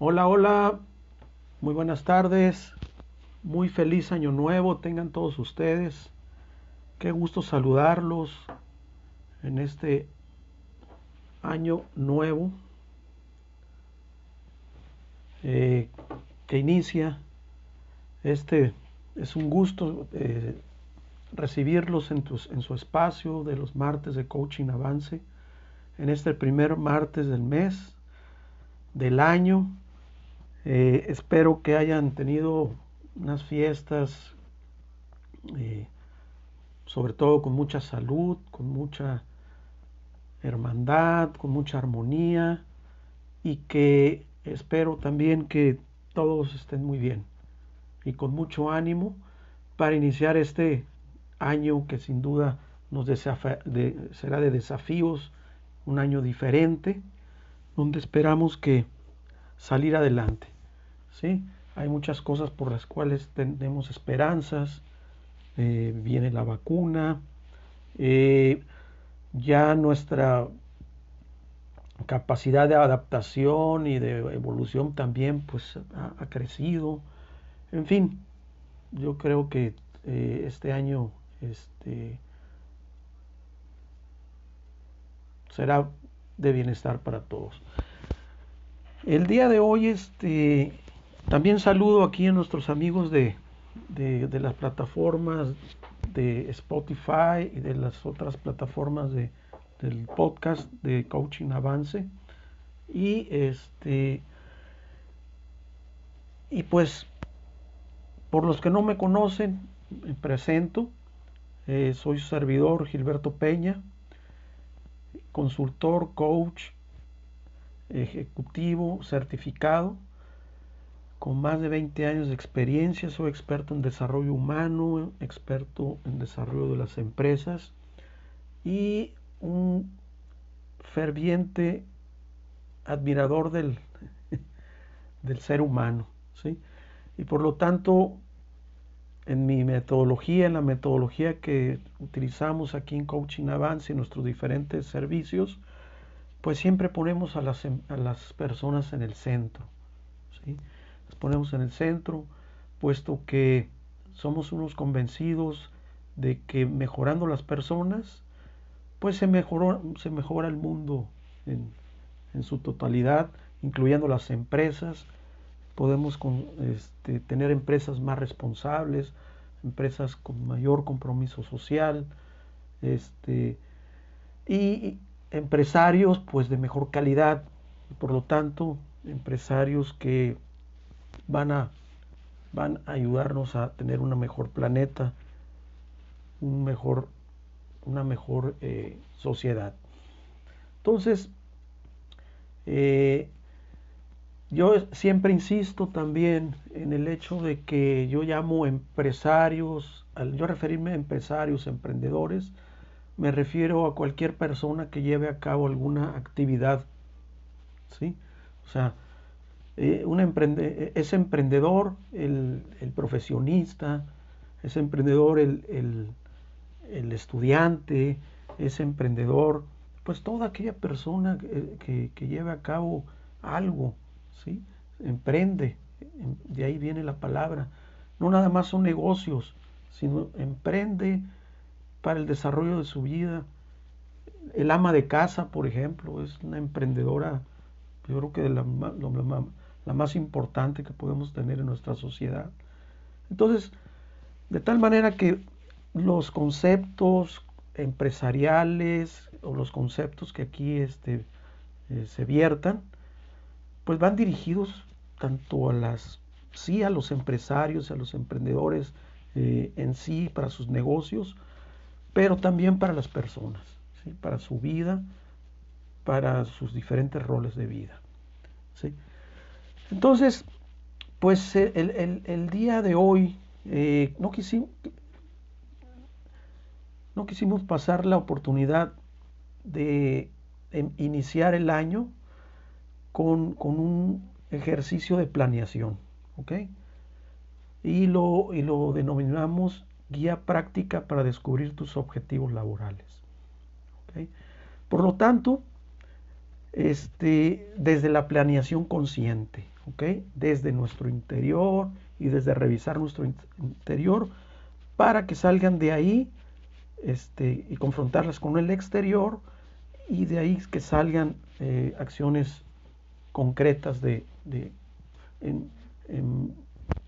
Hola, hola, muy buenas tardes, muy feliz año nuevo tengan todos ustedes. Qué gusto saludarlos en este año nuevo eh, que inicia. Este es un gusto eh, recibirlos en, en su espacio de los martes de Coaching Avance, en este primer martes del mes, del año. Eh, espero que hayan tenido unas fiestas, eh, sobre todo con mucha salud, con mucha hermandad, con mucha armonía y que espero también que todos estén muy bien y con mucho ánimo para iniciar este año que sin duda nos será de desafíos, un año diferente, donde esperamos que salir adelante. ¿Sí? Hay muchas cosas por las cuales tenemos esperanzas, eh, viene la vacuna, eh, ya nuestra capacidad de adaptación y de evolución también pues ha, crecido. En fin, yo creo que eh, este año este, será de bienestar para todos. El día de hoy, este, también saludo aquí a nuestros amigos de, de, las plataformas de Spotify y de las otras plataformas de, del podcast de Coaching Avance. Y este y pues por los que no me conocen, me presento. Eh, soy su servidor Gilberto Peña, consultor, coach, ejecutivo, certificado, con más de 20 años de experiencia. Soy experto en desarrollo humano, experto en desarrollo de las empresas y un ferviente admirador del, del ser humano. ¿sí? Y por lo tanto, en mi metodología, en la metodología que utilizamos aquí en Coaching Avance, en nuestros diferentes servicios, pues siempre ponemos a las, em, a las personas en el centro. ¿sí? Ponemos en el centro, puesto que somos unos convencidos de que mejorando las personas, pues se, mejora el mundo en, su totalidad, incluyendo las empresas, podemos este, tener empresas más responsables, empresas con mayor compromiso social, este, y empresarios pues de mejor calidad, por lo tanto, empresarios que van a, van a ayudarnos a tener una mejor planeta, un mejor, una mejor eh, sociedad. Entonces, eh, yo siempre insisto también en el hecho de que yo llamo empresarios, al yo referirme a empresarios, emprendedores, me refiero a cualquier persona que lleve a cabo alguna actividad. ¿sí? O sea, eh, un emprende es emprendedor el, profesionista, es emprendedor el, estudiante, es emprendedor, pues toda aquella persona que, que lleve a cabo algo ¿sí? Emprende, em, de ahí viene la palabra. No nada más son negocios, sino emprende para el desarrollo de su vida. El ama de casa, por ejemplo, es una emprendedora, yo creo que la, la más importante que podemos tener en nuestra sociedad. Entonces, de tal manera que los conceptos empresariales o los conceptos que aquí este, eh, se viertan, pues van dirigidos tanto a las, sí, a los empresarios, a los emprendedores eh, en sí, para sus negocios, pero también para las personas, ¿sí? para su vida, para sus diferentes roles de vida. ¿sí? Entonces, pues eh, el, día de hoy eh, no, quisimos, no quisimos pasar la oportunidad de iniciar el año con, un ejercicio de planeación. ¿ok? Y lo, y lo denominamos guía práctica para descubrir tus objetivos laborales. Por lo tanto, este, desde la planeación consciente, Desde nuestro interior y desde revisar nuestro interior para que salgan de ahí este, y confrontarlas con el exterior y de ahí que salgan eh, acciones concretas de,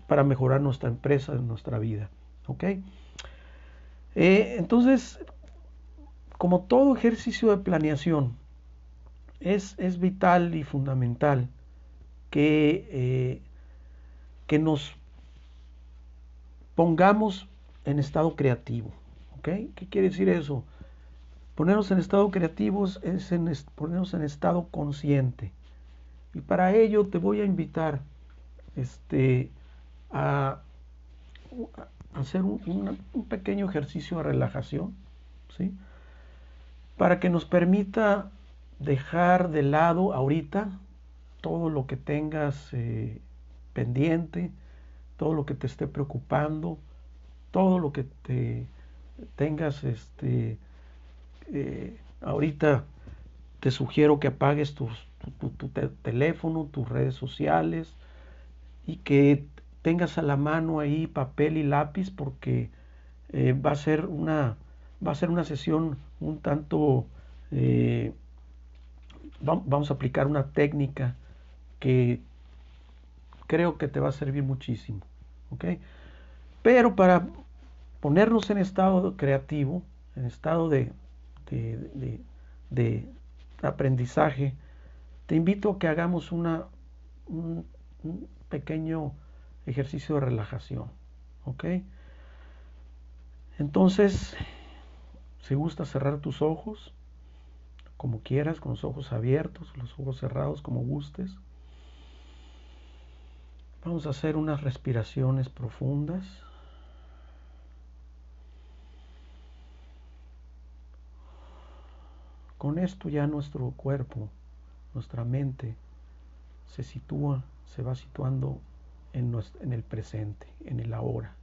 para mejorar nuestra empresa, nuestra vida. ¿ok? Eh, entonces, como todo ejercicio de planeación, es, es vital y fundamental que, eh, que nos pongamos en estado creativo. ¿Qué quiere decir eso? Ponernos en estado creativo es ponernos en estado consciente. Y para ello te voy a invitar este, a, hacer un, un, pequeño ejercicio de relajación, ¿sí? para que nos permita dejar de lado ahorita todo lo que tengas eh, pendiente, todo lo que te esté preocupando, todo lo que te tengas este eh, ahorita te sugiero que apagues tu, teléfono, tus redes sociales y que tengas a la mano ahí papel y lápiz porque eh, va a ser una va a ser una sesión un tanto vamos a aplicar una técnica que creo que te va a servir muchísimo. ¿ok? Pero para ponernos en estado creativo, en estado de, de, aprendizaje, te invito a que hagamos una, un, pequeño ejercicio de relajación. ¿ok? Entonces, si gusta cerrar tus ojos, como quieras, con los ojos abiertos, los ojos cerrados, como gustes. Vamos a hacer unas respiraciones profundas. Con esto ya nuestro cuerpo, nuestra mente, se sitúa, se va situando en, el presente, en el ahora.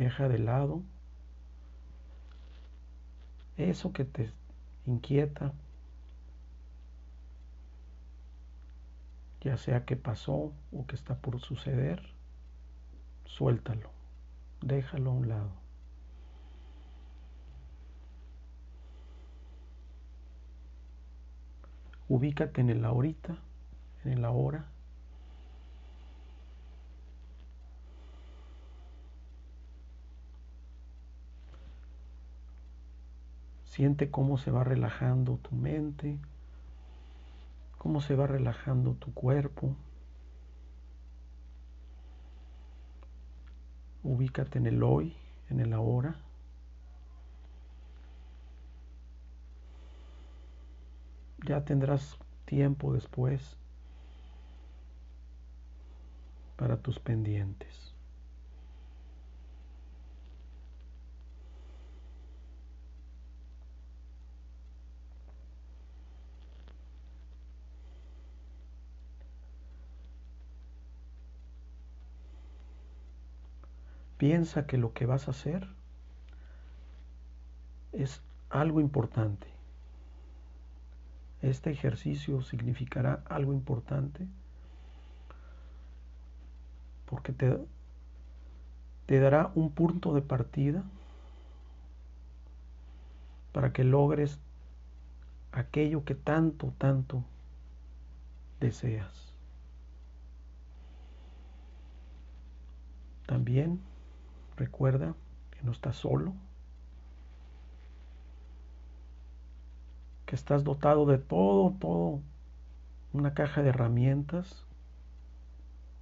Deja de lado eso que te inquieta, ya sea que pasó o que está por suceder, suéltalo, déjalo a un lado. Ubícate en el ahorita, en el ahora. Siente cómo se va relajando tu mente, cómo se va relajando tu cuerpo. Ubícate en el hoy, en el ahora. Ya tendrás tiempo después para tus pendientes. Piensa que lo que vas a hacer es algo importante. Este ejercicio significará algo importante porque te, te dará un punto de partida para que logres aquello que tanto, tanto deseas. También Recuerda que no estás solo, que estás dotado de todo, todo, una caja de herramientas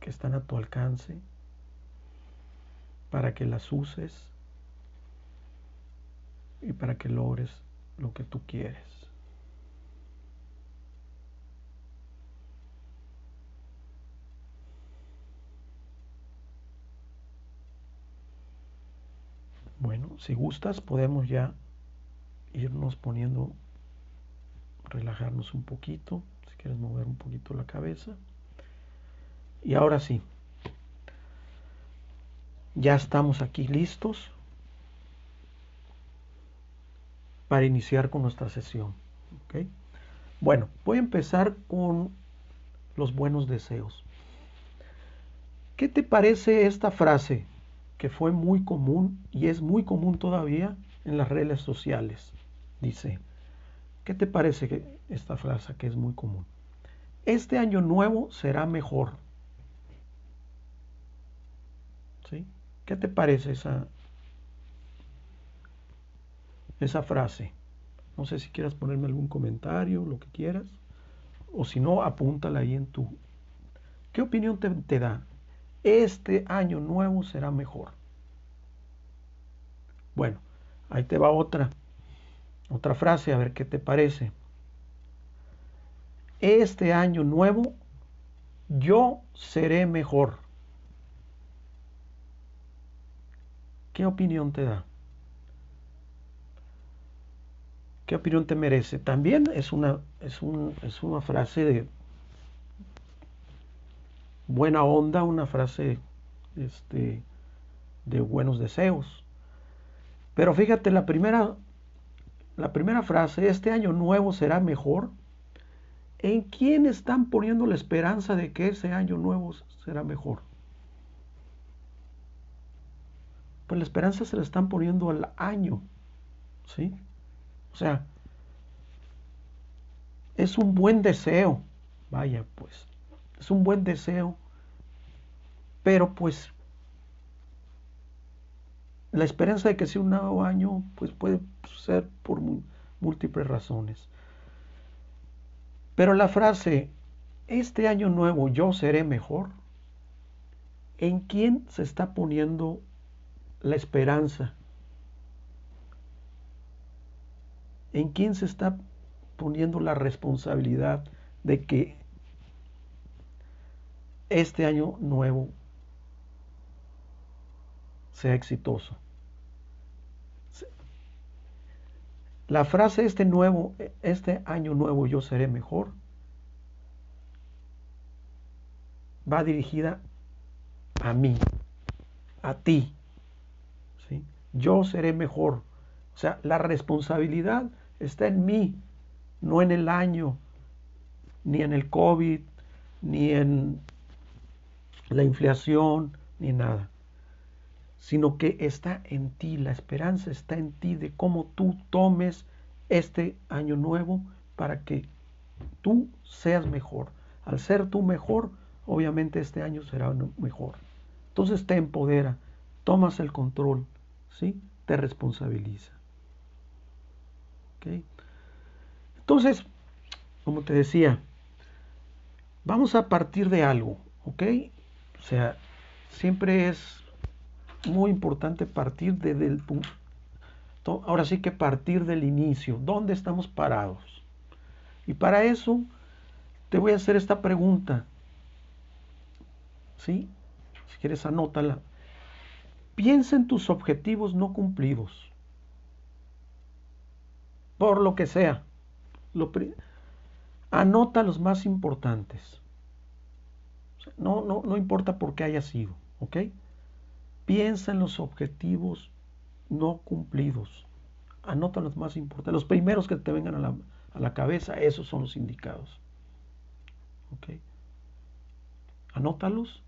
que están a tu alcance para que las uses y para que logres lo que tú quieres. Bueno, si gustas podemos ya irnos poniendo, relajarnos un poquito, si quieres mover un poquito la cabeza. Y ahora sí, ya estamos aquí listos para iniciar con nuestra sesión. Bueno, voy a empezar con los buenos deseos. ¿Qué te parece esta frase que fue muy común y es muy común todavía en las redes sociales? Dice, ¿qué te parece esta frase que es muy común? Este año nuevo será mejor. ¿Sí? ¿Qué te parece esa, esa frase? No sé si quieras ponerme algún comentario, lo que quieras. O si no, apúntala ahí en tu... ¿Qué opinión te, te da? Este año nuevo será mejor. Bueno, ahí te va otra. Otra frase, a ver qué te parece. Este año nuevo yo seré mejor. ¿Qué opinión te da? ¿Qué opinión te merece? También es una, es, es una frase de buena onda, una frase este, de buenos deseos. Pero fíjate, la primera, la primera frase, este año nuevo será mejor. ¿En quién están poniendo la esperanza de que ese año nuevo será mejor? Pues la esperanza se la están poniendo al año, ¿sí? O sea, es un buen deseo, vaya pues, es un buen deseo, pero pues la esperanza de que sea un nuevo año pues puede ser por múltiples razones. Pero la frase, este año nuevo yo seré mejor, ¿en quién se está poniendo la esperanza? ¿En quién se está poniendo la responsabilidad de que este año nuevo sea exitoso? La frase este nuevo, este año nuevo yo seré mejor va dirigida a mí, a ti, yo seré mejor. O sea, la responsabilidad está en mí, no en el año, ni en el COVID, ni en la inflación, ni nada. Sino que está en ti, la esperanza está en ti de cómo tú tomes este año nuevo para que tú seas mejor. Al ser tú mejor, obviamente este año será mejor. Entonces te empodera, tomas el control ¿sí? Te responsabiliza. Entonces, como te decía, vamos a partir de algo, ¿ok? O sea, siempre es muy importante partir desde el punto, ahora sí que partir del inicio, ¿dónde estamos parados? Y para eso te voy a hacer esta pregunta, ¿sí? Si quieres anótala. Piensa en tus objetivos no cumplidos. Por lo que sea. anota los más importantes. No, no, no importa por qué haya sido. ¿Ok? Piensa en los objetivos no cumplidos. Anota los más importantes. Los primeros que te vengan a la, a la cabeza, esos son los indicados. ¿Ok? Anótalos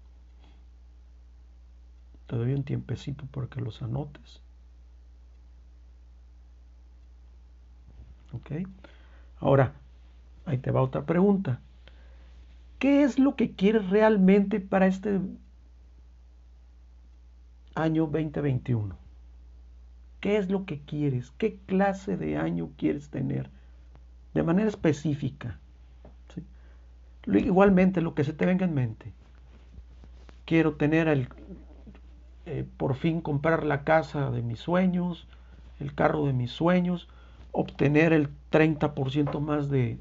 te doy un tiempecito para que los anotes. ¿Ok? Ahora, ahí te va otra pregunta. ¿Qué es lo que quieres realmente para este año 2021? ¿Qué es lo que quieres? ¿Qué clase de año quieres tener? De manera específica. Igualmente, lo que se te venga en mente. Quiero tener el, eh, por fin comprar la casa de mis sueños, el carro de mis sueños, obtener el 30% más de,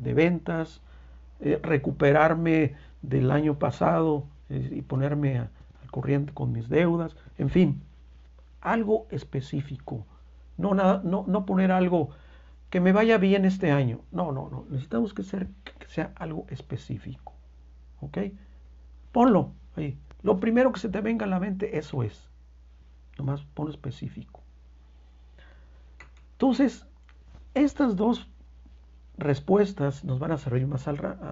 ventas, eh, recuperarme del año pasado y ponerme al corriente con mis deudas, en fin, algo específico. No, nada, no, no poner algo que me vaya bien este año. No, no, no. Necesitamos que, sea algo específico. ¿Ok? Ponlo ahí Lo primero que se te venga a la mente, eso es. Nomás pon específico. Entonces, estas dos respuestas nos van a servir más,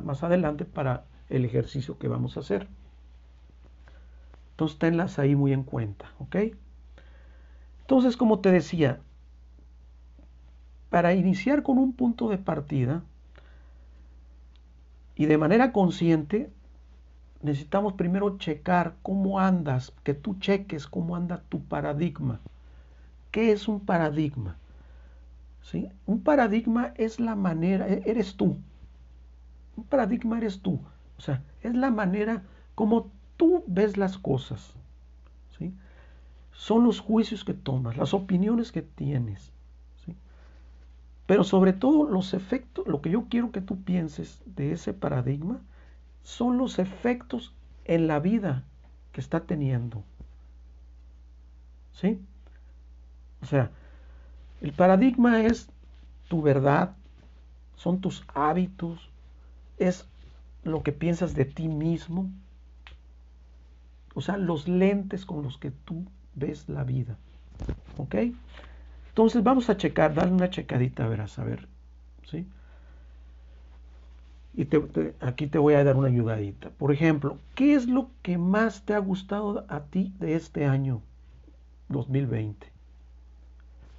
más adelante para el ejercicio que vamos a hacer. Entonces, tenlas ahí muy en cuenta, ¿ok? Entonces, como te decía, para iniciar con un punto de partida y de manera consciente, necesitamos primero checar cómo andas, que tú cheques cómo anda tu paradigma. ¿Qué es un paradigma? Un paradigma es la manera, e-, eres tú. Un paradigma eres tú. O sea, es la manera como tú ves las cosas. ¿sí? Son los juicios que tomas, las opiniones que tienes. ¿sí? Pero sobre todo los efectos, lo que yo quiero que tú pienses de ese paradigma, son los efectos en la vida que está teniendo. ¿Sí? O sea, el paradigma es tu verdad, son tus hábitos, es lo que piensas de ti mismo. O sea, los lentes con los que tú ves la vida. ¿Ok? Entonces vamos a checar, darle una checadita, verás, a ver. ¿Sí? Y aquí te voy a dar una ayudadita. Por ejemplo, ¿qué es lo que más te ha gustado a ti de este año 2020?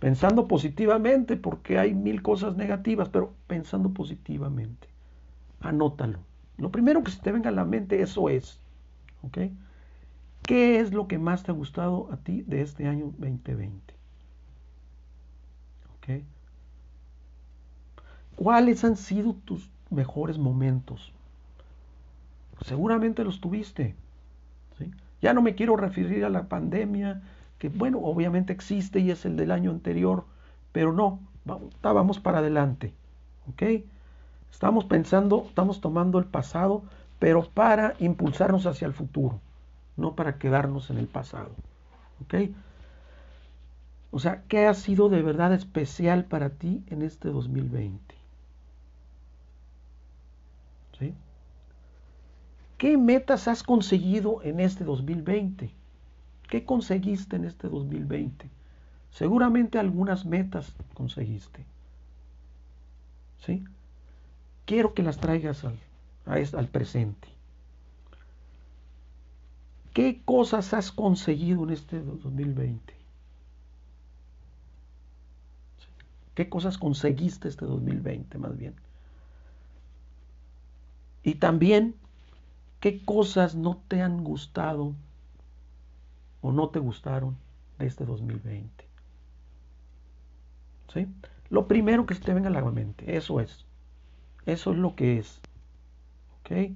Pensando positivamente, porque hay mil cosas negativas, pero pensando positivamente. Anótalo. Lo primero que se te venga a la mente, eso es. ¿Ok? ¿Qué es lo que más te ha gustado a ti de este año 2020? ¿Ok? ¿Cuáles han sido tus mejores momentos? Seguramente los tuviste. ¿sí? Ya no me quiero referir a la pandemia, que bueno, obviamente existe y es el del año anterior, pero no, estábamos para adelante, ¿ok? Estamos pensando, estamos tomando el pasado, pero para impulsarnos hacia el futuro, no para quedarnos en el pasado, ¿ok? O sea, ¿qué ha sido de verdad especial para ti en este 2020? ¿Sí? ¿Qué metas has conseguido en este 2020? ¿Qué conseguiste en este 2020? Seguramente algunas metas conseguiste. ¿Sí? Quiero que las traigas al, al presente. ¿Qué cosas has conseguido en este 2020? ¿Qué cosas conseguiste este 2020 más bien? Y también, ¿qué cosas no te han gustado o no te gustaron de este 2020. ¿Sí? Lo primero que se te venga a la mente, eso es. Eso es lo que es. ¿Ok?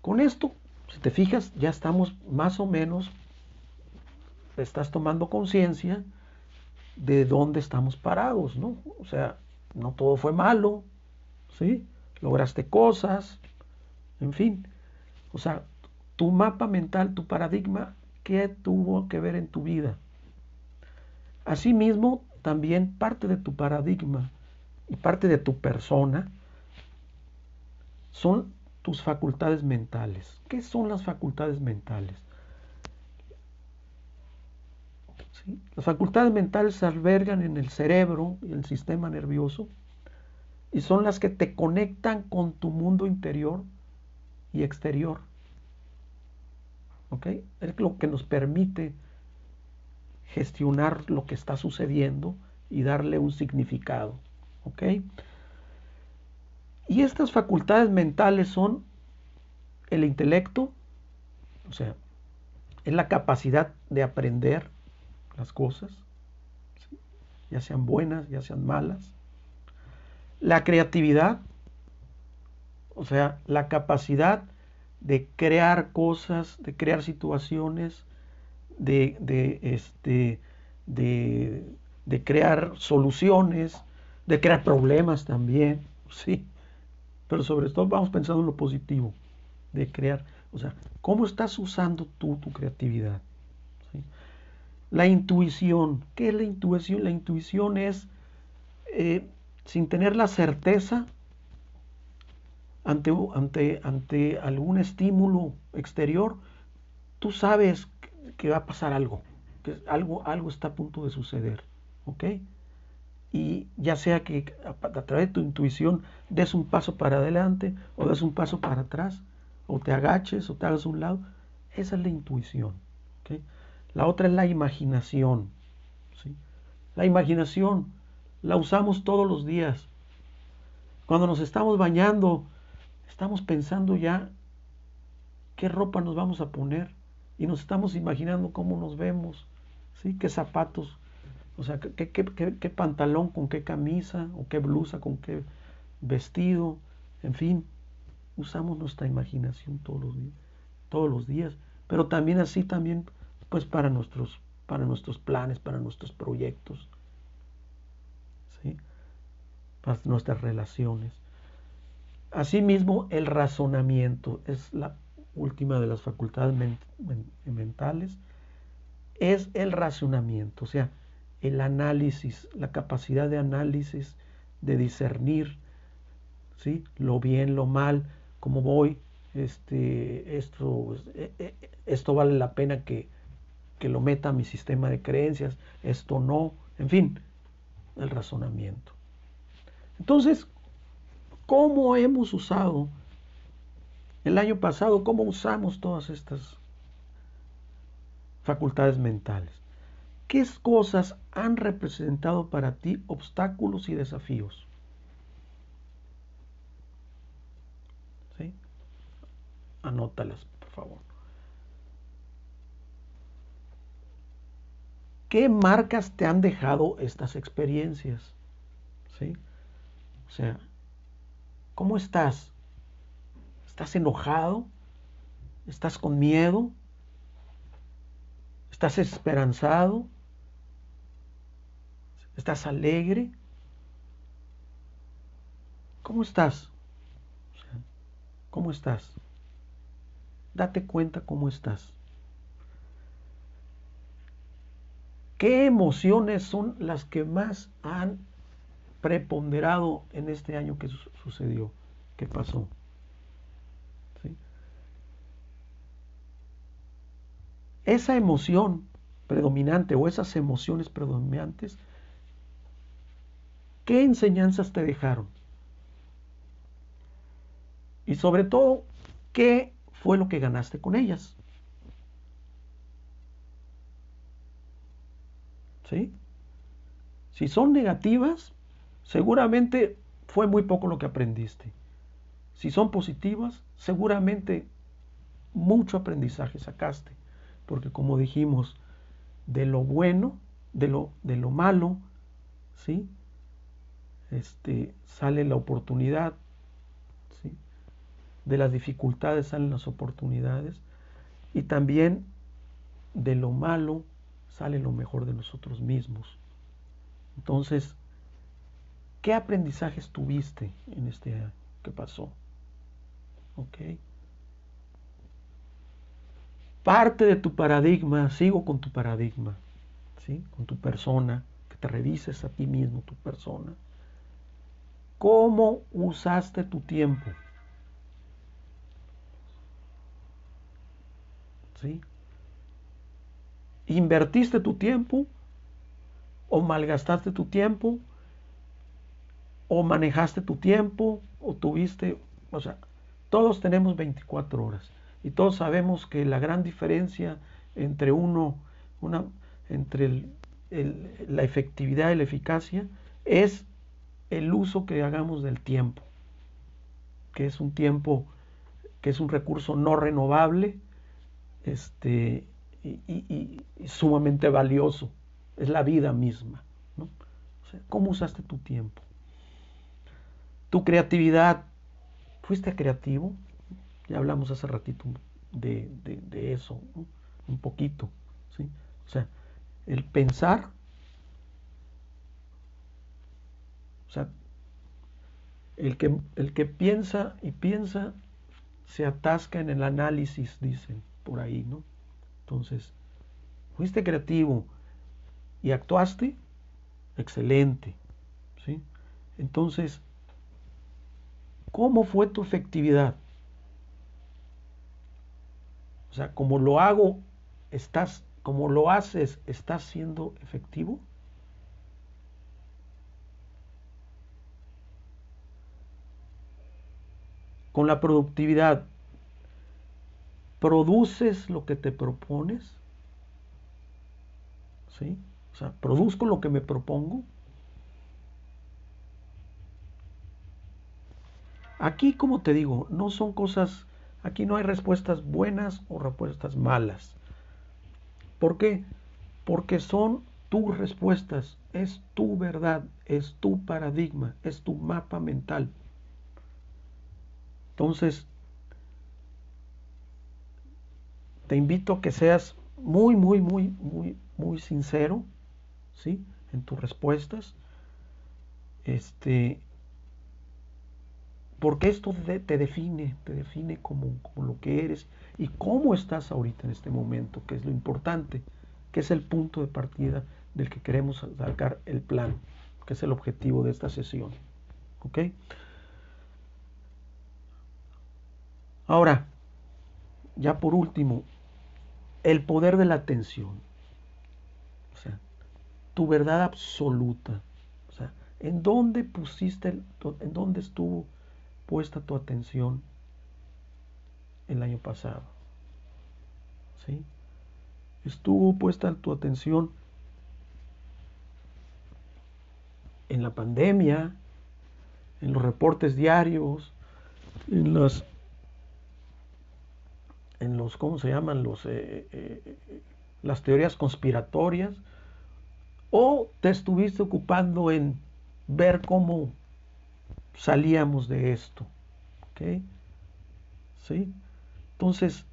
Con esto, si te fijas, ya estamos más o menos, estás tomando conciencia de dónde estamos parados, ¿no? O sea, no todo fue malo, ¿sí? Lograste cosas, en fin. O sea, tu mapa mental, tu paradigma, ¿qué tuvo que ver en tu vida? Asimismo, también parte de tu paradigma y parte de tu persona son tus facultades mentales. ¿Qué son las facultades mentales? Las facultades mentales se albergan en el cerebro y el sistema nervioso y son las que te conectan con tu mundo interior y exterior. ¿Ok? Es lo que nos permite gestionar lo que está sucediendo y darle un significado. ¿Ok? Y estas facultades mentales son el intelecto, o sea, es la capacidad de aprender las cosas, ya sean buenas, ya sean malas. La creatividad, o sea, la capacidad de crear cosas, de crear situaciones, de, de, este, de, de crear soluciones, de crear problemas también, sí. Pero sobre todo vamos pensando en lo positivo, de crear, o sea, ¿cómo estás usando tú tu creatividad? La intuición, ¿qué es la intuición? La intuición es, eh, sin tener la certeza, ante, ante, ante algún estímulo exterior, tú sabes que va a pasar algo, que algo, algo está a punto de suceder, ¿ok? Y ya sea que a, través de tu intuición des un paso para adelante o des un paso para atrás, o te agaches o te hagas a un lado, esa es la intuición. ¿ok? La otra es la imaginación. ¿sí? La imaginación la usamos todos los días. Cuando nos estamos bañando, estamos pensando ya qué ropa nos vamos a poner y nos estamos imaginando cómo nos vemos, ¿sí? qué zapatos, o sea, qué, qué, qué, pantalón con qué camisa, o qué blusa con qué vestido, en fin, usamos nuestra imaginación todos los días, todos los días, pero también así también pues para nuestros para nuestros planes, para nuestros proyectos, ¿sí? para nuestras relaciones. Asimismo, el razonamiento es la última de las facultades mentales, es el razonamiento, o sea, el análisis, la capacidad de análisis, de discernir, ¿sí? lo bien, lo mal, cómo voy, este, esto, e, e, esto vale la pena que, que lo meta a mi sistema de creencias, esto no, en fin, el razonamiento. Entonces, ¿cómo hemos usado el año pasado, cómo usamos todas estas facultades mentales? ¿Qué cosas han representado para ti obstáculos y desafíos? ¿Sí? Anótalas, por favor. ¿Qué marcas te han dejado estas experiencias? ¿Sí? O sea, ¿cómo estás? ¿Estás enojado? ¿Estás con miedo? ¿Estás esperanzado? ¿Estás alegre? ¿Cómo estás? ¿Cómo estás? Date cuenta cómo estás. ¿Qué emociones son las que más han preponderado en este año que sucedió, que pasó? Esa emoción predominante o esas emociones predominantes ¿Qué enseñanzas te dejaron? Y sobre todo, ¿qué fue lo que ganaste con ellas? ¿Sí? Si son negativas, seguramente fue muy poco lo que aprendiste. Si son positivas, seguramente mucho aprendizaje sacaste. Porque como dijimos, de lo bueno, de lo, de lo malo, ¿sí? este, sale la oportunidad, de las dificultades salen las oportunidades y también de lo malo sale lo mejor de nosotros mismos. Entonces, ¿qué aprendizajes tuviste en este año que pasó? ¿Ok? Parte de tu paradigma, sigo con tu paradigma, ¿sí? Con tu persona, que te revises a ti mismo, tu persona ¿Cómo usaste tu tiempo? ¿Sí? ¿Invertiste tu tiempo? ¿O malgastaste tu tiempo? ¿O manejaste tu tiempo? ¿O tuviste... O sea, todos tenemos 24 horas. Y todos sabemos que la gran diferencia entre uno, una, entre la efectividad y la eficacia es el uso que hagamos del tiempo, que es un tiempo, que es un recurso no renovable este, y, sumamente valioso, es la vida misma. ¿no? ¿Cómo usaste tu tiempo? Tu creatividad, ¿fuiste creativo? Ya hablamos hace ratito de, eso, un poquito. ¿sí? O sea, el pensar O sea, el que, el que piensa y piensa se atasca en el análisis, dicen por ahí, ¿no? Entonces, fuiste creativo y actuaste, excelente, ¿sí? Entonces, ¿cómo fue tu efectividad? O sea, como lo hago, estás, como lo haces, ¿estás siendo efectivo? Con la productividad, ¿produces lo que te propones? ¿Sí? O sea, ¿produzco lo que me propongo? Aquí, como te digo, no son cosas, aquí no hay respuestas buenas o respuestas malas. ¿Por qué? Porque son tus respuestas, es tu verdad, es tu paradigma, es tu mapa mental. Entonces, te invito a que seas muy, muy, muy, muy, muy sincero, ¿sí? En tus respuestas. Este, porque esto te define, te define como, como, lo que eres y cómo estás ahorita en este momento, que es lo importante, que es el punto de partida del que queremos sacar el plan, que es el objetivo de esta sesión. ¿Ok? Ahora, ya por último, el poder de la atención. O sea, tu verdad absoluta. O sea, ¿en dónde pusiste, en dónde estuvo puesta tu atención el año pasado? ¿Sí? Estuvo puesta tu atención en la pandemia, en los reportes diarios, en las en los, ¿cómo se llaman? Los, eh, eh, las teorías conspiratorias, o te estuviste ocupando en ver cómo salíamos de esto. ¿Ok? ¿Sí? Entonces,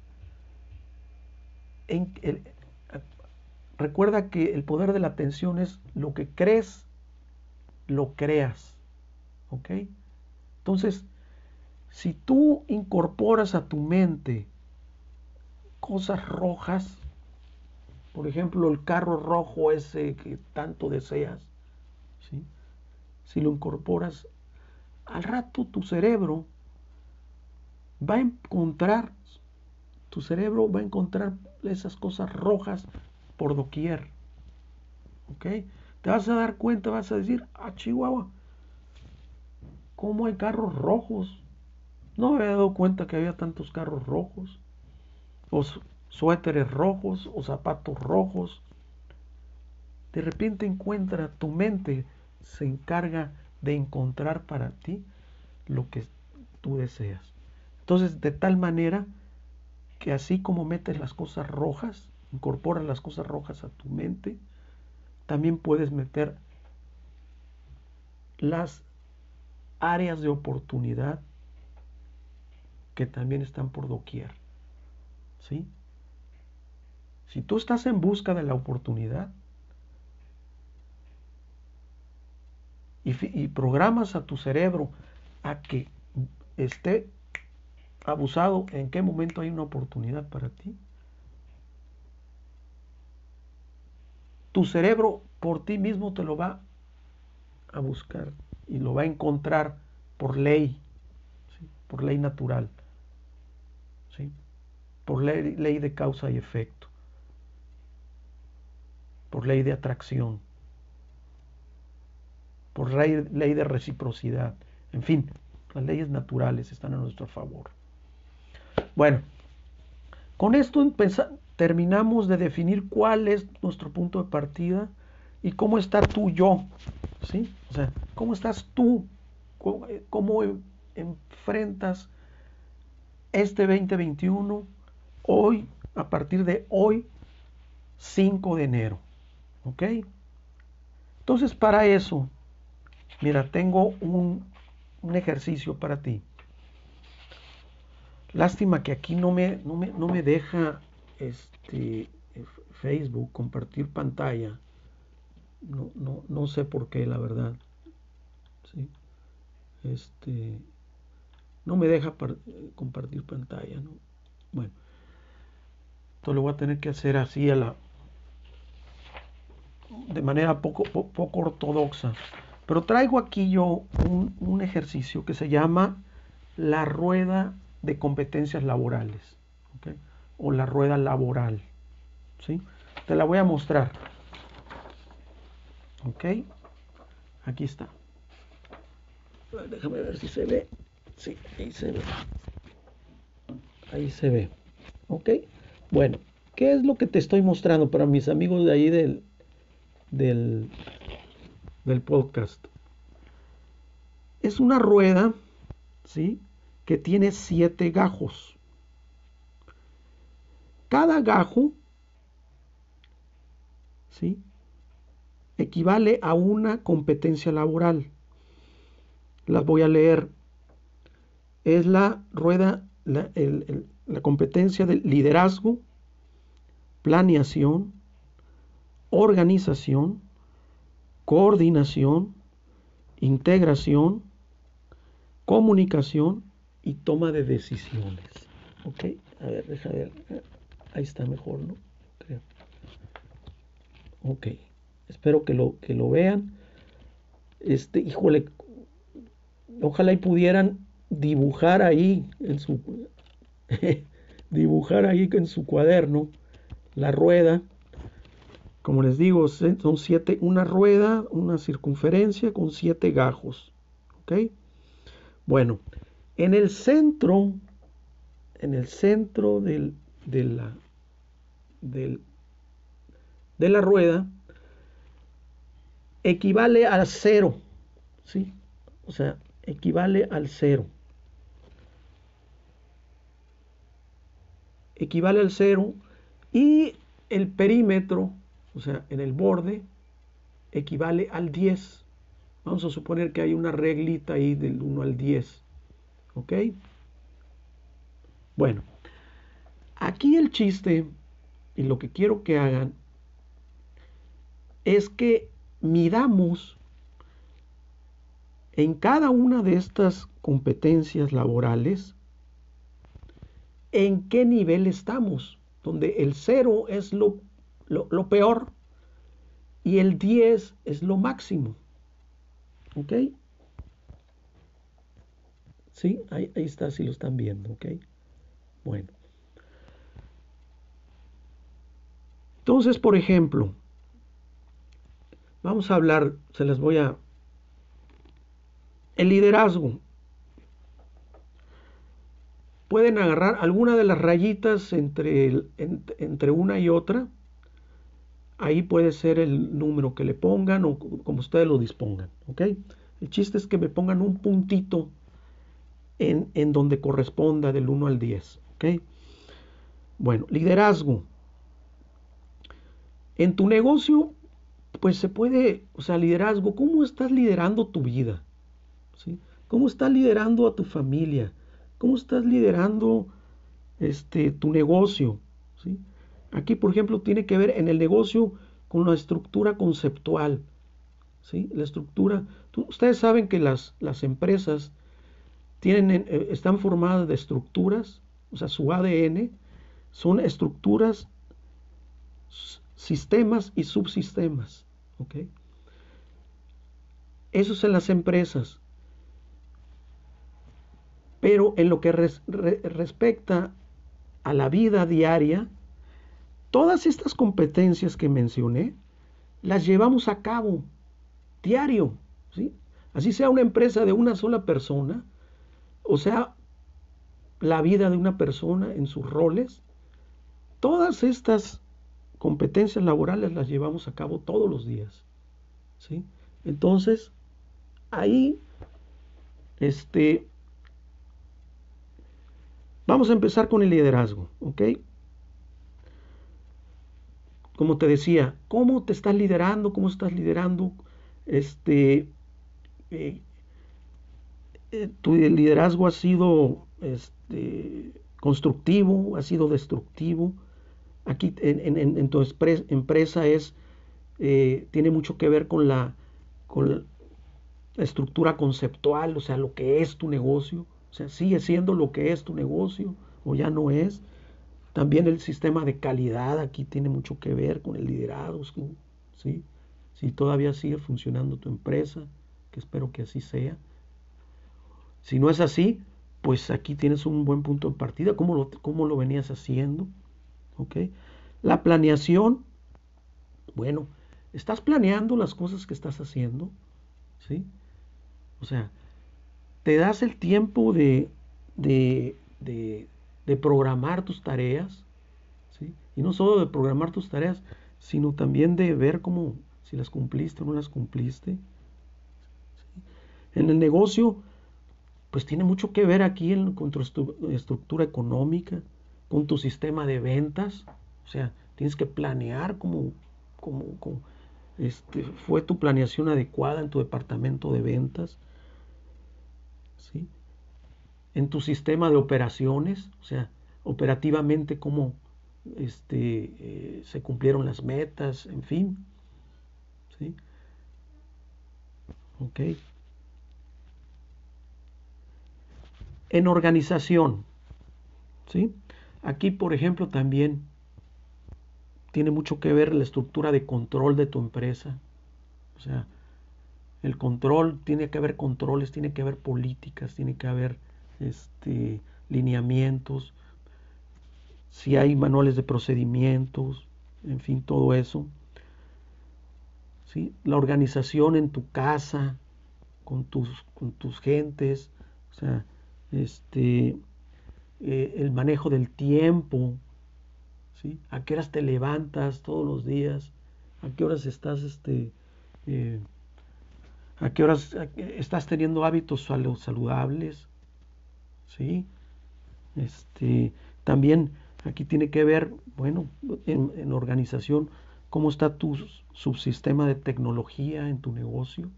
recuerda que el poder de la atención es lo que crees, lo creas. ¿Ok? Entonces, si tú incorporas a tu mente cosas rojas, por ejemplo, el carro rojo ese que tanto deseas, ¿sí? si lo incorporas, al rato tu cerebro va a encontrar, tu cerebro va a encontrar esas cosas rojas por doquier. ¿Ok? Te vas a dar cuenta, vas a decir, ah, Chihuahua, ¿cómo hay carros rojos? No me había dado cuenta que había tantos carros rojos o suéteres rojos o zapatos rojos. De repente encuentra tu mente, se encarga de encontrar para ti lo que tú deseas. Entonces, de tal manera que así como metes las cosas rojas, incorporas las cosas rojas a tu mente, también puedes meter las áreas de oportunidad que también están por doquier. ¿Sí? Si tú estás en busca de la oportunidad y, programas a tu cerebro a que esté abusado, ¿en qué momento hay una oportunidad para ti? Tu cerebro por ti mismo te lo va a buscar y lo va a encontrar por ley, por ley natural. ¿sí? por ley, ley de causa y efecto, por ley de atracción, por ley, de reciprocidad, en fin, las leyes naturales están a nuestro favor. Bueno, con esto terminamos de definir cuál es nuestro punto de partida y cómo está tú yo, ¿sí? O sea, cómo estás tú, cómo, cómo enfrentas este 2021 hoy, a partir de hoy, 5 de enero. ¿Ok? Entonces, para eso, mira, tengo un, un ejercicio para ti. Lástima que aquí no me, no me, no me deja este, Facebook compartir pantalla. No, no, no sé por qué, la verdad. ¿Sí? Este, no me deja compartir pantalla. ¿no? Bueno, esto lo voy a tener que hacer así a la de manera poco, poco ortodoxa. Pero traigo aquí yo un, ejercicio que se llama la rueda de competencias laborales o la rueda laboral. ¿sí? Te la voy a mostrar. ¿Ok? Aquí está. Déjame ver si se ve. Sí, ahí se ve. Ahí se ve. ¿Ok? Bueno, ¿qué es lo que te estoy mostrando para mis amigos de ahí del, del, del podcast? Es una rueda, ¿sí? Que tiene siete gajos. Cada gajo, ¿sí? Equivale a una competencia laboral. Las voy a leer. Es la rueda, la, la competencia del liderazgo, planeación, organización, coordinación, integración, comunicación y toma de decisiones. Ok, a ver, deja ver. Ahí está mejor, ¿no? Creo. Ok, espero que lo, que lo vean. Este, híjole, ojalá y pudieran dibujar ahí en su dibujar ahí en su cuaderno la rueda. Como les digo, son siete, una rueda, una circunferencia con siete gajos. ¿Ok? Bueno, en el centro, en el centro del, de, la, del, de la rueda, equivale al cero. ¿Sí? O sea, equivale al cero. equivale al cero y el perímetro, o sea, en el borde, equivale al 10. Vamos a suponer que hay una reglita ahí del 1 al 10. ¿Ok? Bueno, aquí el chiste y lo que quiero que hagan es que midamos en cada una de estas competencias laborales en qué nivel estamos, donde el 0 es lo, lo, peor y el 10 es lo máximo. ¿Ok? Sí, ahí, está, si lo están viendo, ¿ok? Bueno. Entonces, por ejemplo, vamos a hablar, se les voy a... El liderazgo pueden agarrar alguna de las rayitas entre, entre una y otra. Ahí puede ser el número que le pongan o como ustedes lo dispongan. ¿ok? El chiste es que me pongan un puntito en, en donde corresponda del 1 al 10. ¿ok? Bueno, liderazgo. En tu negocio, pues se puede, o sea, liderazgo, ¿cómo estás liderando tu vida? ¿Sí? ¿Cómo estás liderando a tu familia? ¿Cómo estás liderando este, tu negocio? ¿Sí? Aquí, por ejemplo, tiene que ver en el negocio con la estructura conceptual. ¿sí? La estructura. ustedes saben que las, las empresas tienen, eh, están formadas de estructuras, o sea, su ADN son estructuras, sistemas y subsistemas. ¿ok? Eso es en las empresas. Pero en lo que respecta a la vida diaria, todas estas competencias que mencioné, las llevamos a cabo diario, ¿sí? Así sea una empresa de una sola persona, o sea, la vida de una persona en sus roles, todas estas competencias laborales las llevamos a cabo todos los días, ¿sí? Entonces, ahí, este, Vamos a empezar con el liderazgo, ¿ok? Como te decía, ¿cómo te estás liderando? ¿Cómo estás liderando? Este, eh, eh, tu liderazgo ha sido este, constructivo, ha sido destructivo. Aquí en, tu empresa es, eh, tiene mucho que ver con la, con la estructura conceptual, o sea, lo que es tu negocio. O sea, sigue siendo lo que es tu negocio o ya no es. También el sistema de calidad aquí tiene mucho que ver con el liderazgo, ¿sí? Si todavía sigue funcionando tu empresa, que espero que así sea. Si no es así, pues aquí tienes un buen punto de partida, cómo lo, cómo lo venías haciendo. ¿ok? La planeación, bueno, estás planeando las cosas que estás haciendo, ¿sí? O sea, te das el tiempo de, de, de, programar tus tareas, ¿sí? Y no solo de programar tus tareas, sino también de ver cómo, si las cumpliste o no las cumpliste. En el negocio, pues tiene mucho que ver aquí con tu estructura económica, con tu sistema de ventas. O sea, tienes que planear cómo, este, fue tu planeación adecuada en tu departamento de ventas. ¿sí? En tu sistema de operaciones, o sea, operativamente cómo este, eh, se cumplieron las metas, en fin. ¿sí? Ok. En organización, ¿sí? Aquí, por ejemplo, también tiene mucho que ver la estructura de control de tu empresa. O sea, el control, tiene que haber controles, tiene que haber políticas, tiene que haber este, lineamientos, si hay manuales de procedimientos, en fin, todo eso. ¿Sí? La organización en tu casa, con tus, con tus gentes, o sea, este, eh, el manejo del tiempo, ¿sí? A qué horas te levantas todos los días, a qué horas estás, este, eh, a qué horas estás teniendo hábitos saludables, ¿sí? Este, también aquí tiene que ver, bueno, en, organización, cómo está tu subsistema de tecnología en tu negocio,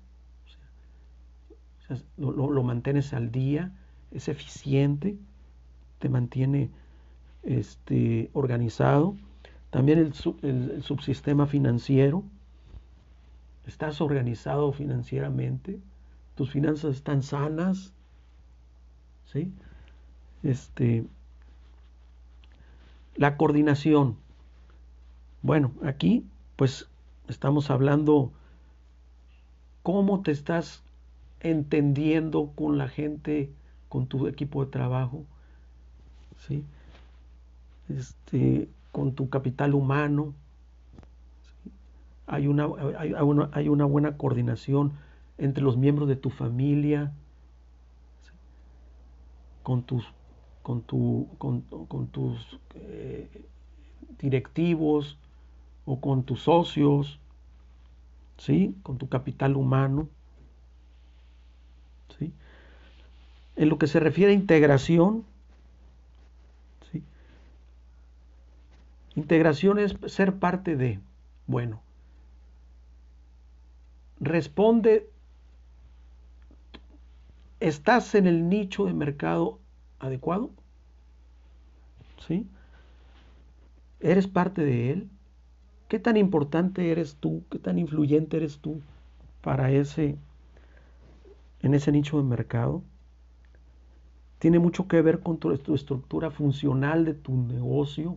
lo, lo mantienes al día, es eficiente, te mantiene este, organizado. También el, subsistema financiero. Estás organizado financieramente. Tus finanzas están sanas. ¿Sí? Este, la coordinación. Bueno, aquí pues estamos hablando cómo te estás entendiendo con la gente, con tu equipo de trabajo, ¿sí? este, con tu capital humano. Hay, una, hay, una, buena coordinación entre los miembros de tu familia, con tus, con tu, con, tus eh, directivos o con tus socios, ¿sí? con tu capital humano. ¿sí? En lo que se refiere a integración, Integración es ser parte de, bueno, responde, ¿estás en el nicho de mercado adecuado? ¿Sí? ¿Eres parte de él? ¿Qué tan importante eres tú? ¿Qué tan influyente eres tú para ese, en ese nicho de mercado? Tiene mucho que ver con tu estructura funcional de tu negocio,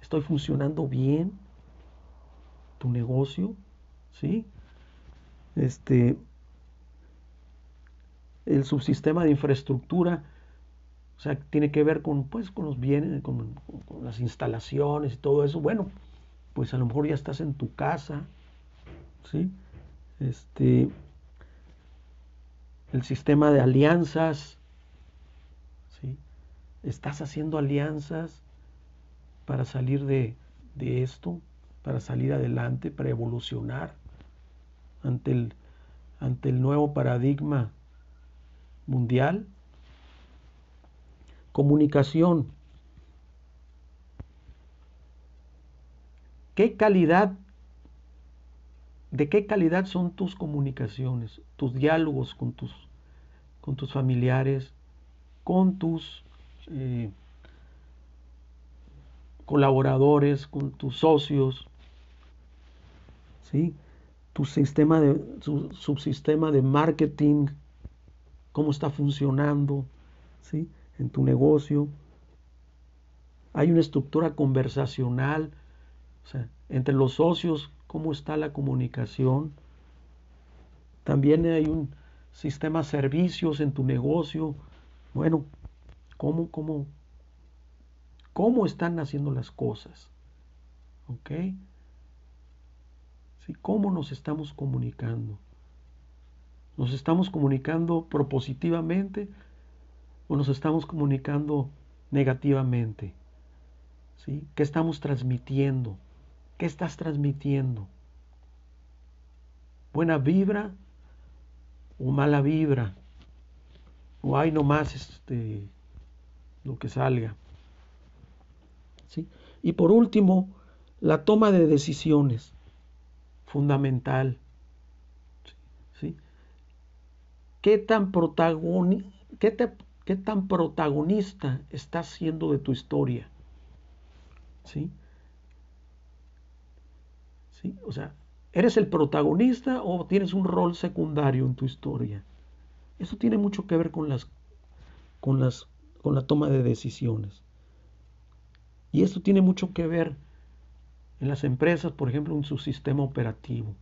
estoy funcionando bien, tu negocio, ¿sí? Este, el subsistema de infraestructura, o sea, tiene que ver con, pues, con los bienes, con, las instalaciones y todo eso. Bueno, pues a lo mejor ya estás en tu casa, ¿sí? Este, el sistema de alianzas, ¿sí? Estás haciendo alianzas para salir de, esto, para salir adelante, para evolucionar ante el, ante el nuevo paradigma mundial. Comunicación. ¿Qué calidad, de qué calidad son tus comunicaciones, tus diálogos con tus, con tus familiares, con tus eh, colaboradores, con tus socios, ¿sí? tu sistema de, subsistema de marketing, cómo está funcionando ¿sí? en tu negocio. Hay una estructura conversacional, entre los socios, cómo está la comunicación. También hay un sistema de servicios en tu negocio, Bueno, ¿cómo, cómo, cómo están haciendo las cosas? ¿Ok? ¿Sí? ¿Cómo nos estamos comunicando? ¿Nos estamos comunicando propositivamente o nos estamos comunicando negativamente? ¿Sí? ¿Qué estamos transmitiendo? ¿Qué estás transmitiendo? ¿Buena vibra o mala vibra? ¿O hay nomás este, lo que salga? ¿Sí? Y por último, la toma de decisiones, fundamental. ¿Sí? ¿Qué tan, protagonista estás siendo de tu historia? ¿Sí? O sea, ¿eres el protagonista o tienes un rol secundario en tu historia? Eso tiene mucho que ver con las con las con la toma de decisiones. Y esto tiene mucho que ver en las empresas, por ejemplo, en su sistema operativo.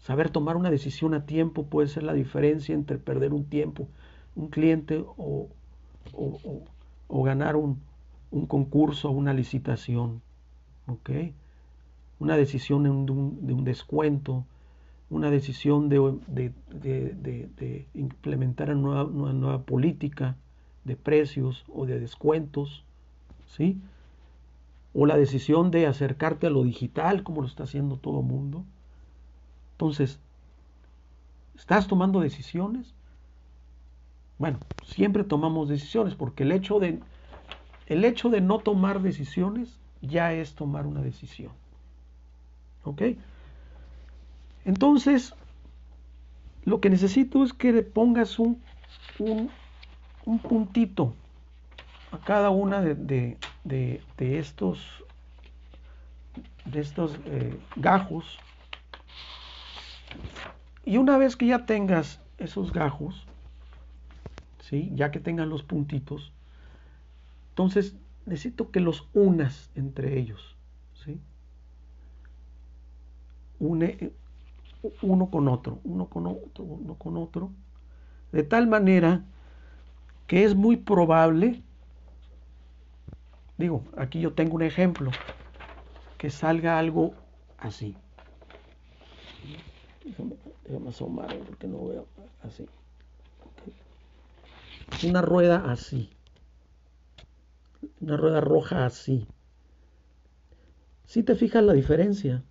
Saber tomar una decisión a tiempo puede ser la diferencia entre perder un tiempo, un cliente o, o, ganar un, un, concurso o una licitación. Una decisión de un, de un descuento, una decisión de, de, de implementar una nueva, una nueva política de precios o de descuentos, ¿sí? O la decisión de acercarte a lo digital, como lo está haciendo todo el mundo. Entonces, ¿estás tomando decisiones? Bueno, siempre tomamos decisiones, porque el hecho de, el hecho de no tomar decisiones ya es tomar una decisión. ¿Ok? Entonces, lo que necesito es que le pongas un, un, un puntito a cada una de, estos de estos eh, gajos y una vez que ya tengas esos gajos ¿sí? ya que tengan los puntitos entonces necesito que los unas entre ellos ¿sí? Une, uno con otro uno con otro uno con otro de tal manera que es muy probable, digo, aquí yo tengo un ejemplo, que salga algo así. Déjame, asomar porque no veo así. Una rueda así. Una rueda roja así. Si te fijas la diferencia.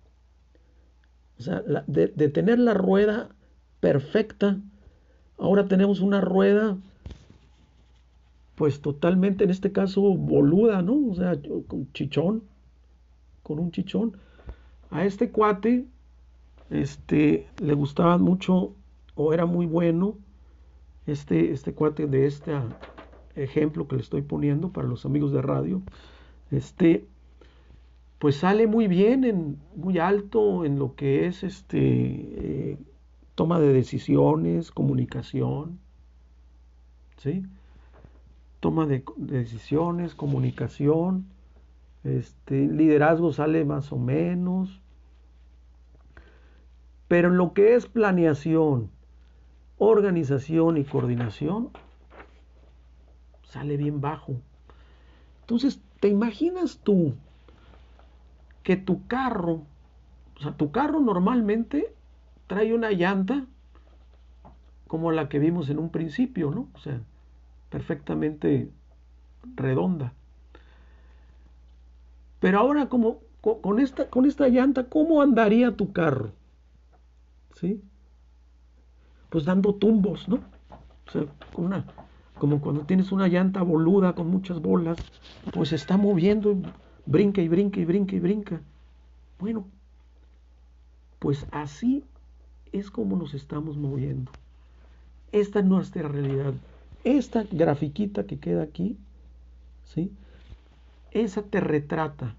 O sea, de, de tener la rueda perfecta, ahora tenemos una rueda pues totalmente en este caso boluda, ¿no? O sea, con chichón, con un chichón. A este cuate, este, le gustaba mucho o era muy bueno este, este cuate de este ejemplo que le estoy poniendo para los amigos de radio, este, pues sale muy bien, en, muy alto en lo que es este, eh, toma de decisiones, comunicación, ¿sí? toma de, decisiones, comunicación, este, liderazgo sale más o menos, pero en lo que es planeación, organización y coordinación, sale bien bajo. Entonces, ¿te imaginas tú que tu carro, o sea, tu carro normalmente trae una llanta como la que vimos en un principio, ¿no? O sea, perfectamente redonda. Pero ahora con esta, con esta llanta, ¿cómo andaría tu carro? ¿Sí? Pues dando tumbos, ¿no? O sea, una, como cuando tienes una llanta boluda con muchas bolas, pues se está moviendo, brinca y brinca y brinca y brinca. Bueno, pues así es como nos estamos moviendo. Esta es nuestra realidad esta grafiquita que queda aquí, ¿sí? Esa te retrata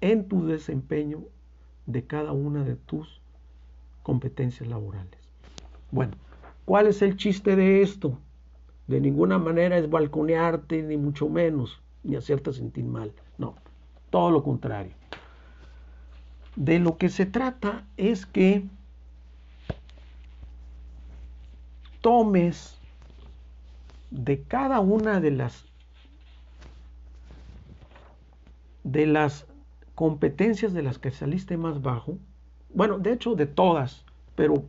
en tu desempeño de cada una de tus competencias laborales. Bueno, ¿cuál es el chiste de esto? De ninguna manera es balconearte, ni mucho menos, ni hacerte sentir mal. No, todo lo contrario. De lo que se trata es que tomes de cada una de las de las competencias de las que saliste más bajo, bueno, de hecho de todas, pero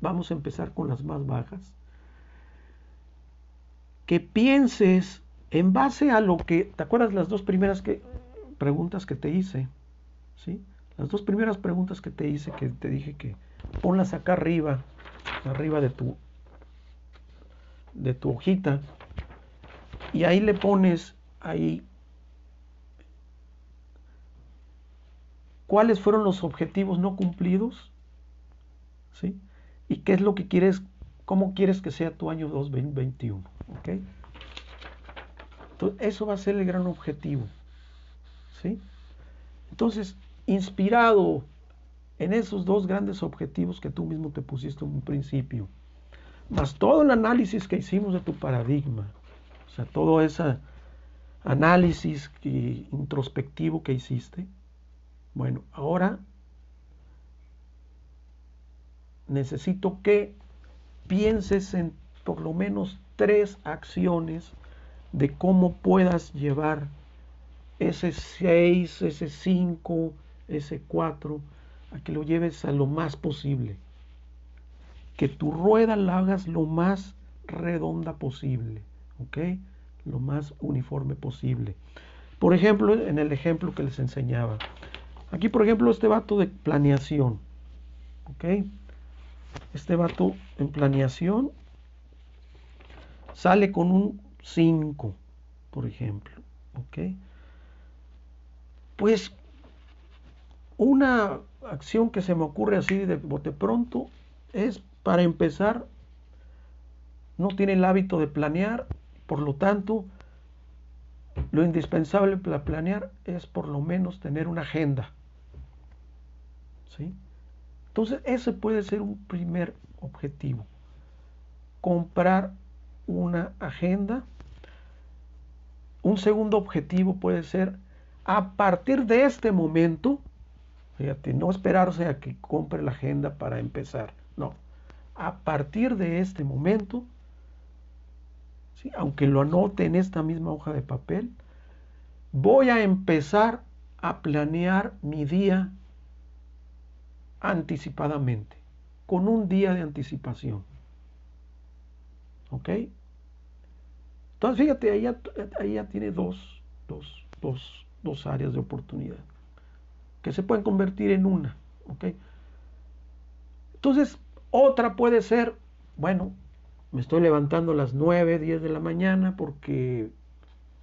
vamos a empezar con las más bajas, que pienses en base a lo que, ¿te acuerdas las dos primeras que, preguntas que te hice? ¿Sí? Las dos primeras preguntas que te hice, que te dije que ponlas acá arriba, arriba de tu, de tu hojita, y ahí le pones ahí cuáles fueron los objetivos no cumplidos, ¿sí? Y qué es lo que quieres, cómo quieres que sea tu año 2021, ¿ok? Entonces, eso va a ser el gran objetivo, ¿sí? Entonces, inspirado en esos dos grandes objetivos que tú mismo te pusiste en un principio, más todo el análisis que hicimos de tu paradigma, o sea, todo ese análisis introspectivo que hiciste, bueno, ahora necesito que pienses en por lo menos tres acciones de cómo puedas llevar ese 6, ese 5, ese 4, a que lo lleves a lo más posible. Que tu rueda la hagas lo más redonda posible, ¿ok? Lo más uniforme posible. Por ejemplo, en el ejemplo que les enseñaba, Aquí, por ejemplo, este vato de planeación. ¿Ok? Este vato en planeación sale con un 5, por ejemplo. ¿Ok? Pues una acción que se me ocurre así de bote pronto es, para empezar, no tiene el hábito de planear, por lo tanto, lo indispensable para planear es por lo menos tener una agenda. Entonces, ese puede ser un primer objetivo. Comprar una agenda. Un segundo objetivo puede ser, a partir de este momento, fíjate, no esperarse a que compre la agenda para empezar, no. A partir de este momento, aunque lo anote en esta misma hoja de papel, voy a empezar a planear mi día anticipadamente, con un día de anticipación. ¿Ok? Entonces, fíjate, ahí ya, tiene dos, dos, dos, dos áreas de oportunidad que se pueden convertir en una. ¿Ok? Entonces, otra puede ser, bueno, me estoy levantando a las 9, 10 de la mañana porque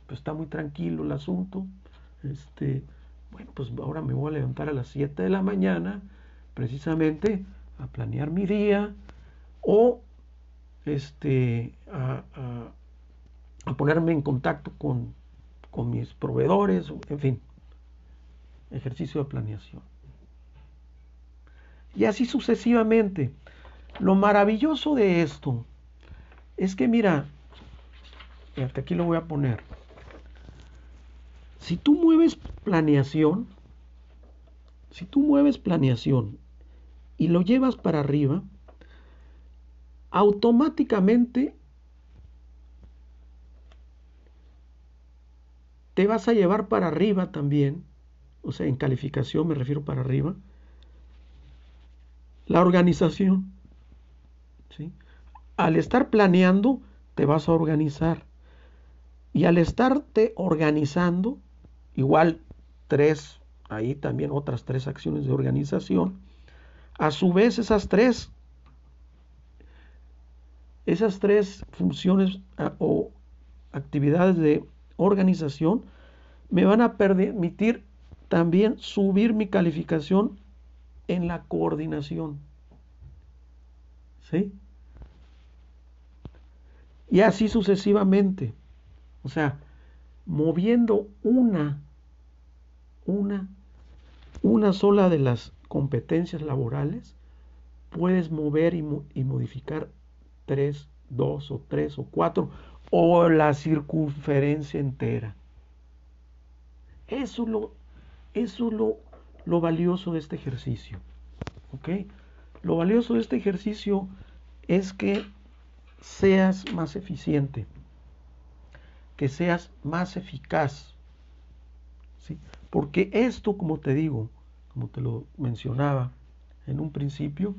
pues, está muy tranquilo el asunto. Este, bueno, pues ahora me voy a levantar a las 7 de la mañana precisamente a planear mi día o este, a, ponerme en contacto con, con mis proveedores, en fin, ejercicio de planeación. Y así sucesivamente. Lo maravilloso de esto es que, mira, hasta aquí lo voy a poner. Si tú mueves planeación, si tú mueves planeación y lo llevas para arriba, automáticamente te vas a llevar para arriba también, o sea, en calificación me refiero para arriba, la organización. ¿sí? Al estar planeando, te vas a organizar. Y al estarte organizando, igual tres, ahí también otras tres acciones de organización, a su vez, esas tres, esas tres funciones o actividades de organización me van a permitir también subir mi calificación en la coordinación. ¿Sí? Y así sucesivamente. O sea, moviendo una, una, una sola de las competencias laborales, puedes mover y, modificar tres, dos o tres o cuatro o la circunferencia entera. Eso es lo, eso lo, lo valioso de este ejercicio. ¿Ok? Lo valioso de este ejercicio es que seas más eficiente, que seas más eficaz. ¿sí? Porque esto, como te digo, como te lo mencionaba en un principio,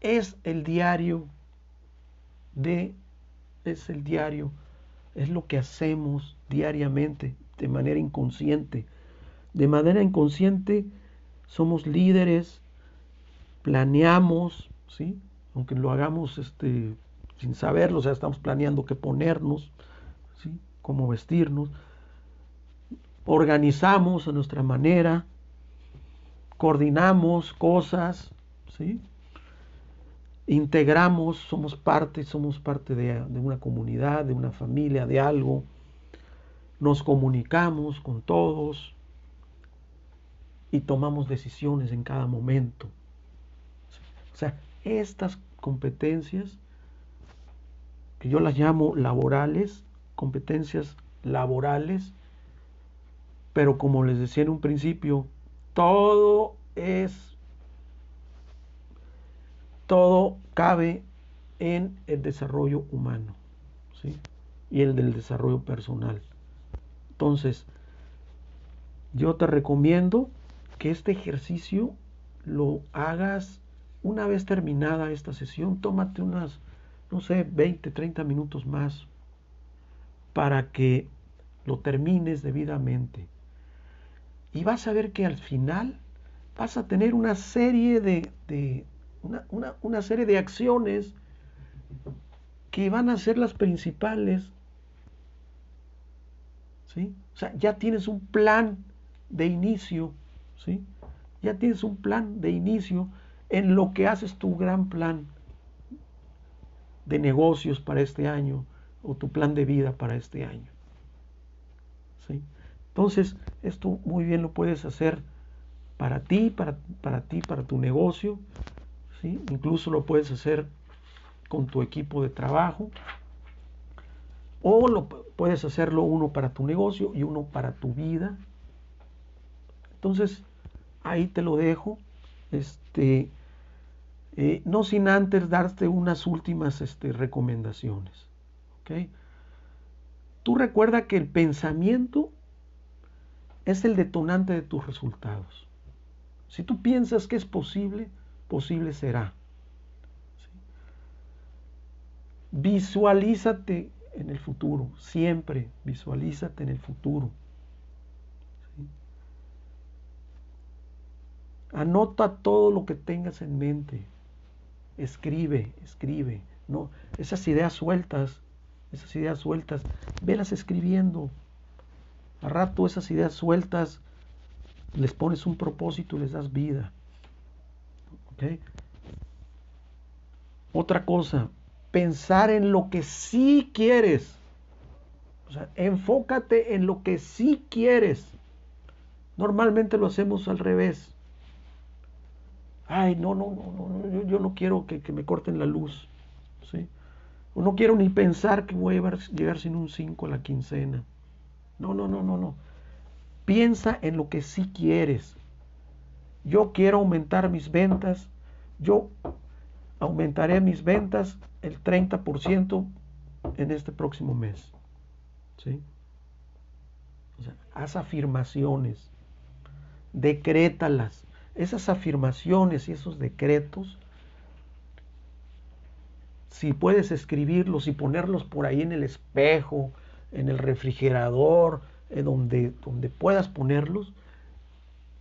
es el diario de, es el diario, es lo que hacemos diariamente de manera inconsciente. De manera inconsciente somos líderes, planeamos, ¿sí? aunque lo hagamos este, sin saberlo, o sea, estamos planeando qué ponernos, ¿sí? cómo vestirnos, organizamos a nuestra manera, coordinamos cosas, ¿sí? integramos, somos parte, somos parte de, de una comunidad, de una familia, de algo, nos comunicamos con todos y tomamos decisiones en cada momento. O sea, estas competencias, que yo las llamo laborales, competencias laborales, pero como les decía en un principio, todo es, todo cabe en el desarrollo humano ¿sí? y el del desarrollo personal. Entonces, yo te recomiendo que este ejercicio lo hagas una vez terminada esta sesión, tómate unas, no sé, 20, 30 minutos más para que lo termines debidamente. Y vas a ver que al final vas a tener una serie de, una, una serie de acciones que van a ser las principales. ¿Sí? O sea, ya tienes un plan de inicio, ¿sí? Ya tienes un plan de inicio en lo que haces tu gran plan de negocios para este año o tu plan de vida para este año. ¿Sí? Entonces, esto muy bien lo puedes hacer para ti, para, para ti, para tu negocio. ¿sí? Incluso lo puedes hacer con tu equipo de trabajo. O lo, puedes hacerlo uno para tu negocio y uno para tu vida. Entonces, ahí te lo dejo. Este, eh, no sin antes darte unas últimas este, recomendaciones. Tú recuerda que el pensamiento es el detonante de tus resultados. Si tú piensas que es posible, posible será. Visualízate en el futuro, siempre visualízate en el futuro. Anota todo lo que tengas en mente escribe, escribe, ¿no? Esas ideas sueltas, esas ideas sueltas, velas escribiendo. A rato esas ideas sueltas les pones un propósito y les das vida. ¿Ok? Otra cosa, pensar en lo que sí quieres. O sea, enfócate en lo que sí quieres. Normalmente lo hacemos al revés ay, no, no, no, no yo, no quiero que, me corten la luz, ¿sí? O no quiero ni pensar que voy a llegar sin un 5 a la quincena. No, no, no, no, no. Piensa en lo que sí quieres. Yo quiero aumentar mis ventas. Yo aumentaré mis ventas el 30% en este próximo mes. ¿Sí? O sea, haz afirmaciones. Decrétalas esas afirmaciones y esos decretos, si puedes escribirlos y ponerlos por ahí en el espejo, en el refrigerador, en donde, donde puedas ponerlos,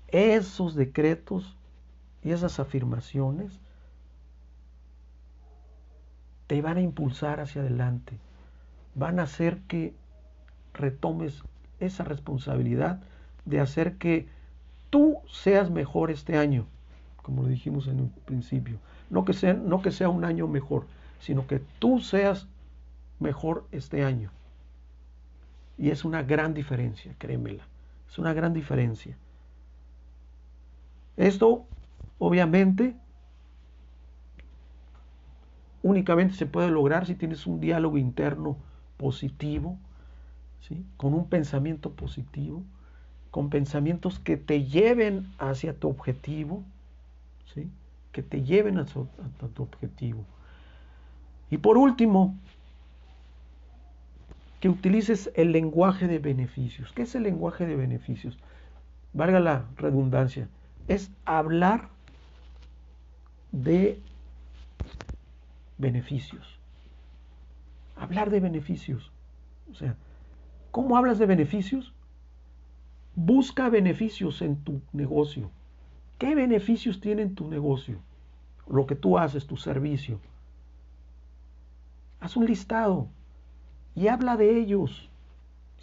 esos decretos y esas afirmaciones te van a impulsar hacia adelante, van a hacer que retomes esa responsabilidad de hacer que tú seas mejor este año, como lo dijimos en un principio. No que sea, no que sea un año mejor, sino que tú seas mejor este año. Y es una gran diferencia, créemela. Es una gran diferencia. Esto, obviamente, únicamente se puede lograr si tienes un diálogo interno positivo, ¿sí? con un pensamiento positivo con pensamientos que te lleven hacia tu objetivo, ¿sí? que te lleven a, tu objetivo. Y por último, que utilices el lenguaje de beneficios. ¿Qué es el lenguaje de beneficios? Valga la redundancia. Es hablar de beneficios. Hablar de beneficios. O sea, ¿cómo hablas de beneficios? Busca beneficios en tu negocio. ¿Qué beneficios tiene tu negocio? Lo que tú haces, tu servicio. Haz un listado y habla de ellos.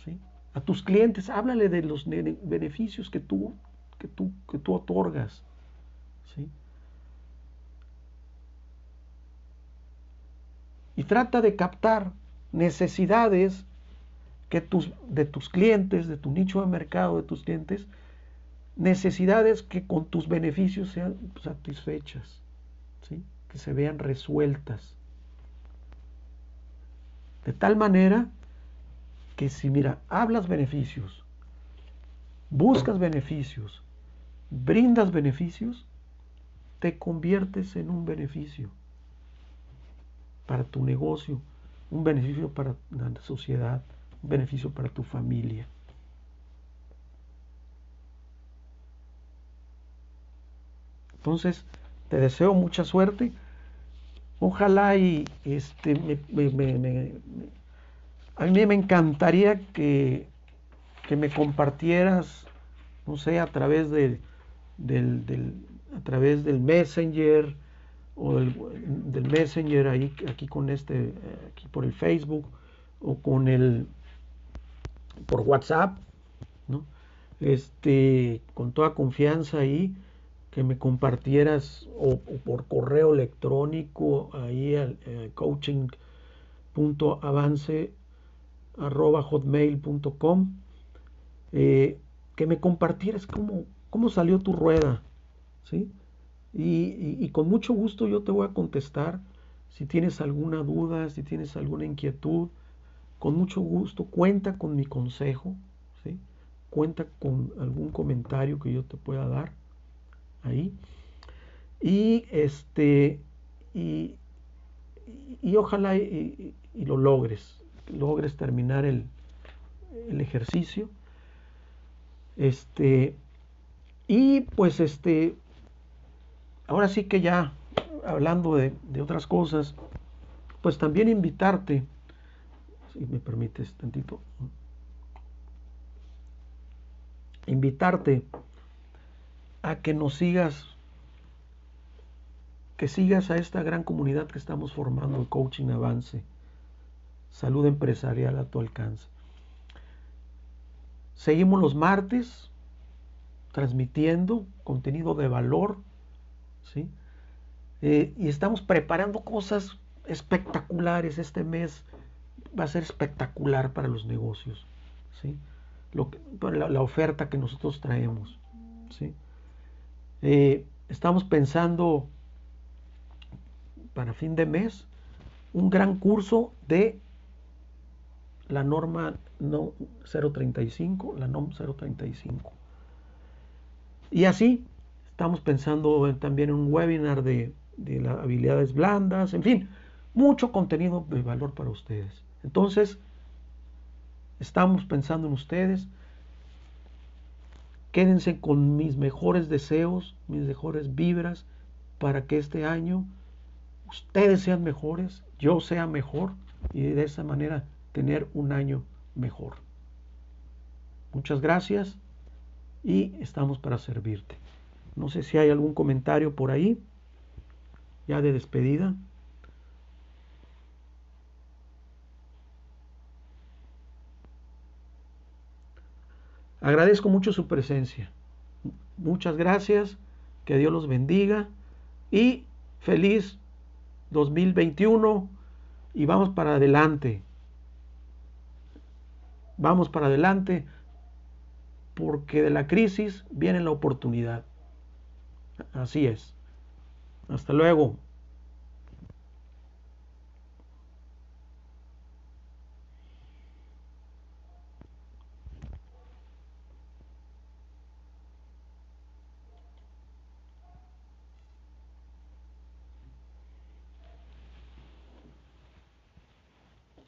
¿sí? A tus clientes, háblale de los beneficios que tú, que tú, que tú otorgas. ¿sí? Y trata de captar necesidades que tus, de tus clientes, de tu nicho de mercado, de tus clientes, necesidades que con tus beneficios sean satisfechas, ¿sí? que se vean resueltas. De tal manera que si, mira, hablas beneficios, buscas beneficios, brindas beneficios, te conviertes en un beneficio para tu negocio, un beneficio para la sociedad, un beneficio para tu familia. Entonces, te deseo mucha suerte. Ojalá y este, a mí me encantaría que, que, me compartieras, no sé, a través de, del, a través del Messenger o del, Messenger ahí, aquí con este, aquí por el Facebook o con el, por WhatsApp, ¿no? Este, con toda confianza ahí que me compartieras o, por correo electrónico ahí al eh, coaching.avance.hotmail.com eh, que me compartieras cómo, cómo salió tu rueda, ¿sí? Y, y, con mucho gusto yo te voy a contestar si tienes alguna duda, si tienes alguna inquietud, con mucho gusto cuenta con mi consejo, ¿sí? cuenta con algún comentario que yo te pueda dar ahí. Y este y, y ojalá y, lo logres, logres terminar el, el ejercicio. Este y pues este ahora sí que ya hablando de, de otras cosas, pues también invitarte, si me permites tantito, invitarte a que nos sigas, que sigas a esta gran comunidad que estamos formando, el Coaching Avance, salud empresarial a tu alcance. Seguimos los martes transmitiendo contenido de valor, ¿sí? Eh, y estamos preparando cosas espectaculares. Este mes va a ser espectacular para los negocios, ¿sí? La, la, oferta que nosotros traemos, ¿sí? Eh, estamos pensando para fin de mes un gran curso de la norma no 035, la NOM 035. Y así estamos pensando también en un webinar de, de las habilidades blandas, en fin, mucho contenido de valor para ustedes. Entonces, estamos pensando en ustedes, Quédense con mis mejores deseos, mis mejores vibras, para que este año ustedes sean mejores, yo sea mejor y de esa manera tener un año mejor. Muchas gracias y estamos para servirte. No sé si hay algún comentario por ahí, ya de despedida. Agradezco mucho su presencia. Muchas gracias. Que Dios los bendiga. Y feliz 2021. Y vamos para adelante. Vamos para adelante. Porque de la crisis viene la oportunidad. Así es. Hasta luego.